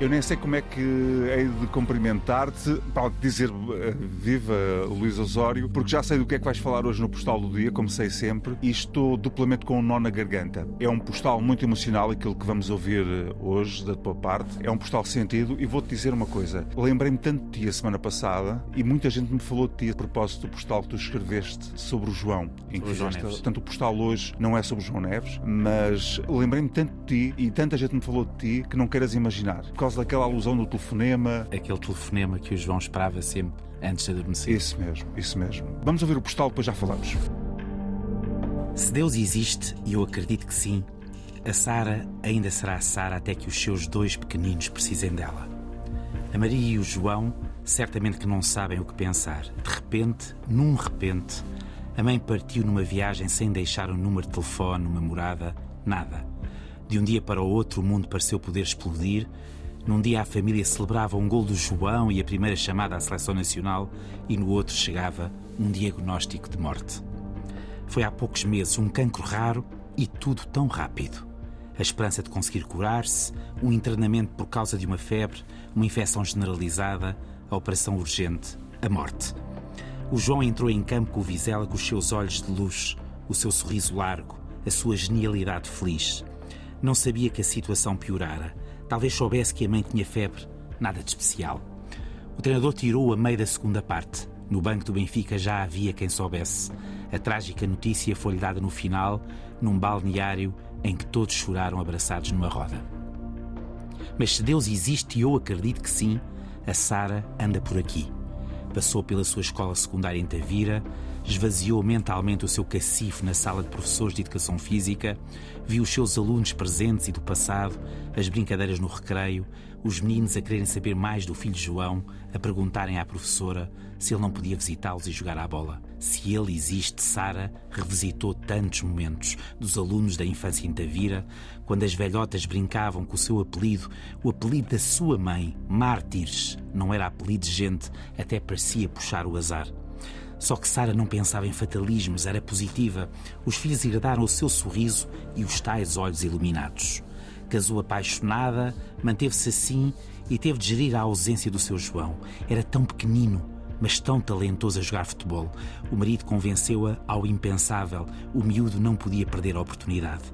Eu nem sei como é que hei de cumprimentar-te para dizer uh, viva Luís Osório, porque já sei do que é que vais falar hoje no postal do dia, como sei sempre, e estou duplamente com um nó na garganta. É um postal muito emocional, aquilo que vamos ouvir eh, hoje da tua parte. É um postal sentido, e vou-te dizer uma coisa. Lembrei-me tanto de ti a semana passada, e muita gente me falou de ti a propósito do postal que tu escreveste sobre o João. Em que o João Neves. Portanto, o postal hoje não é sobre o João Neves, mas lembrei-me tanto de ti, e tanta gente me falou de ti, que não queiras imaginar. Por causa daquela alusão do telefonema. Aquele telefonema que o João esperava sempre antes de adormecer. Isso mesmo, isso mesmo. Vamos ouvir o postal, depois já falamos. Se Deus existe, e eu acredito que sim, a Sara ainda será a Sara até que os seus dois pequeninos precisem dela. A Maria e o João certamente que não sabem o que pensar. De repente, num repente, a mãe partiu numa viagem sem deixar um número de telefone, uma morada, nada. De um dia para o outro, o mundo pareceu poder explodir. Num dia, a família celebrava um gol do João e a primeira chamada à seleção nacional, e no outro chegava um diagnóstico de morte. Foi há poucos meses um cancro raro e tudo tão rápido. A esperança de conseguir curar-se, um internamento por causa de uma febre, uma infecção generalizada, a operação urgente, a morte. O João entrou em campo com o Vizela com os seus olhos de luz, o seu sorriso largo, a sua genialidade feliz. Não sabia que a situação piorara. Talvez soubesse que a mãe tinha febre, nada de especial. O treinador tirou a meio da segunda parte. No banco do Benfica já havia quem soubesse. A trágica notícia foi-lhe dada no final, num balneário em que todos choraram abraçados numa roda. Mas se Deus existe e eu acredito que sim, a Sara anda por aqui. Passou pela sua escola secundária em Tavira, esvaziou mentalmente o seu cacifo na sala de professores de educação física, viu os seus alunos presentes e do passado, as brincadeiras no recreio, os meninos a quererem saber mais do filho João, a perguntarem à professora se ele não podia visitá-los e jogar à bola. Se ele existe, Sara revisitou tantos momentos dos alunos da infância em Tavira, quando as velhotas brincavam com o seu apelido, o apelido da sua mãe, Mártires. Não era apelido de gente, até parecia puxar o azar. Só que Sara não pensava em fatalismos, era positiva. Os filhos herdaram o seu sorriso e os tais olhos iluminados. Casou apaixonada, manteve-se assim e teve de gerir a ausência do seu João. Era tão pequenino, mas tão talentoso a jogar futebol. O marido convenceu-a ao impensável. O miúdo não podia perder a oportunidade.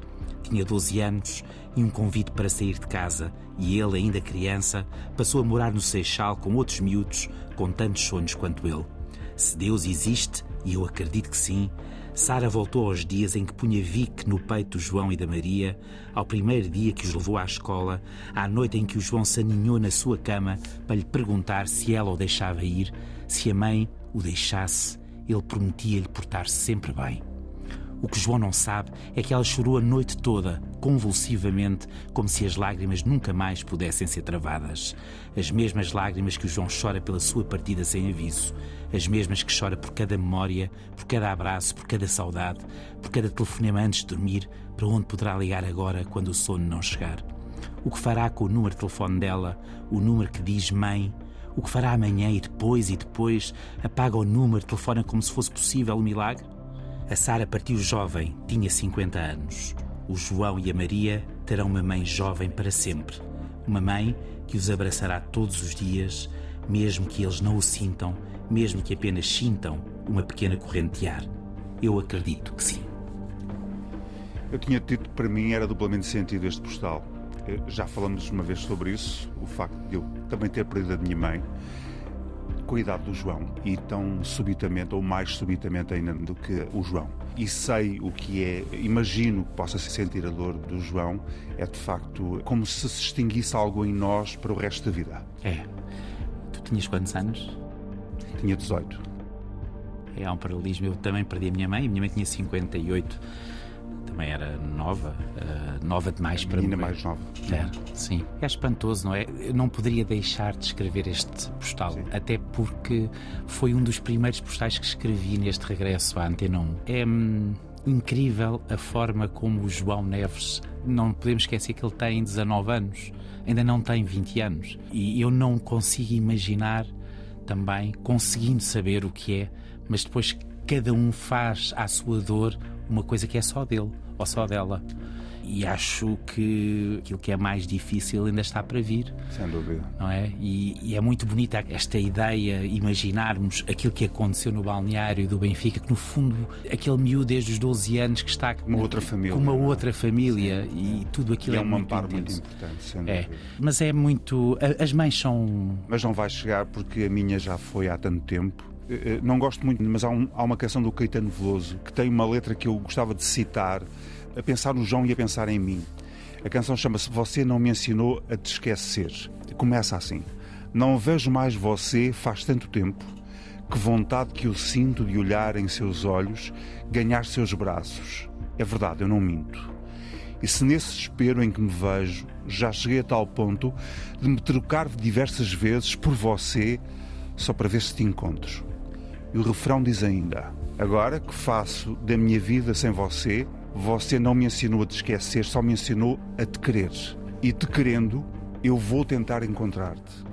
Tinha 12 anos e um convite para sair de casa, e ele, ainda criança, passou a morar no Seixal com outros miúdos com tantos sonhos quanto ele. Se Deus existe, e eu acredito que sim, Sara voltou aos dias em que punha Vic no peito João e da Maria, ao primeiro dia que os levou à escola, à noite em que o João se aninhou na sua cama para lhe perguntar se ela o deixava ir, se a mãe o deixasse, ele prometia-lhe portar-se sempre bem. O que João não sabe é que ela chorou a noite toda, convulsivamente, como se as lágrimas nunca mais pudessem ser travadas. As mesmas lágrimas que o João chora pela sua partida sem aviso, as mesmas que chora por cada memória, por cada abraço, por cada saudade, por cada telefonema antes de dormir, para onde poderá ligar agora quando o sono não chegar. O que fará com o número de telefone dela, o número que diz mãe, o que fará amanhã e depois e depois, apaga o número, telefona como se fosse possível o milagre? A Sara partiu jovem, tinha 50 anos. O João e a Maria terão uma mãe jovem para sempre. Uma mãe que os abraçará todos os dias, mesmo que eles não o sintam, mesmo que apenas sintam uma pequena corrente de ar. Eu acredito que sim. Eu tinha dito que para mim era duplamente sentido este postal. Eh, Já falamos uma vez sobre isso, o facto de eu também ter perdido a minha mãe com a idade do João e tão subitamente, ou mais subitamente ainda do que o João. E sei o que é, imagino que possa sentir a dor do João, é de facto como se se extinguisse algo em nós para o resto da vida. É. Tu tinhas quantos anos? Tinha 18. É, há um paralelismo. Eu também perdi a minha mãe. A minha mãe tinha 58. Também era nova. eh, nova demais para Ainda morrer. mais nova. Era, sim. É espantoso, não é? Eu não poderia deixar de escrever este postal, Sim. até porque foi um dos primeiros postais que escrevi neste regresso à Antena 1. É hum, incrível a forma como o João Neves, não podemos esquecer que ele tem 19 anos, ainda não tem 20 anos. E eu não consigo imaginar também, conseguindo saber o que é, mas depois cada um faz à sua dor uma coisa que é só dele ou só dela. e acho que aquilo que é mais difícil ainda está para vir. Sem dúvida. Não é? E, e, é muito bonita esta ideia, imaginarmos aquilo que aconteceu no balneário do Benfica, que no fundo aquele miúdo desde os 12 anos que está com uma outra família, com uma outra família Sim. e tudo aquilo e é, é um muito amparo intenso. muito importante. Sem é. dúvida. Mas é muito. As mães são. Mas não vai chegar porque a minha já foi há tanto tempo. Eh, não gosto muito, mas há, um, há uma canção do Caetano Veloso que tem uma letra que eu gostava de citar, a pensar no João e a pensar em mim. A canção chama-se Você Não Me Ensinou a Te Esquecer. Começa assim. Não vejo mais você faz tanto tempo. Que vontade que eu sinto de olhar em seus olhos, ganhar seus braços. É verdade, eu não minto. E se nesse desespero em que me vejo já cheguei a tal ponto de me trocar diversas vezes por você só para ver se te encontro. E o refrão diz ainda: Agora que faço da minha vida sem você, você não me ensinou a te esquecer, só me ensinou a te querer. E te querendo, eu vou tentar encontrar-te.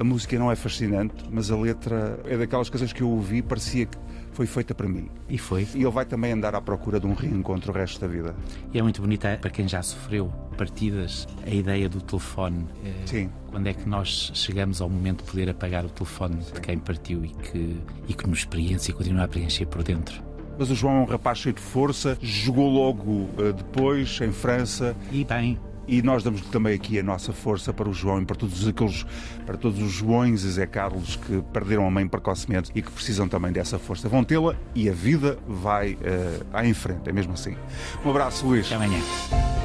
A música não é fascinante, mas a letra é daquelas coisas que eu ouvi, parecia que foi feita para mim. E foi. E ele vai também andar à procura de um reencontro o resto da vida. E é muito bonita para quem já sofreu partidas a ideia do telefone. Sim. Quando é que nós chegamos ao momento de poder apagar o telefone Sim. de quem partiu e que, e que nos experiência e continua a preencher por dentro? Mas o João é um rapaz cheio de força, jogou logo uh, depois em França. E bem, e nós damos também aqui a nossa força para o João e para todos aqueles, para todos os Joões e Zé Carlos que perderam a mãe precocemente e que precisam também dessa força. Vão tê-la e a vida vai uh, à em frente, é mesmo assim. Um abraço, Luís. Até amanhã.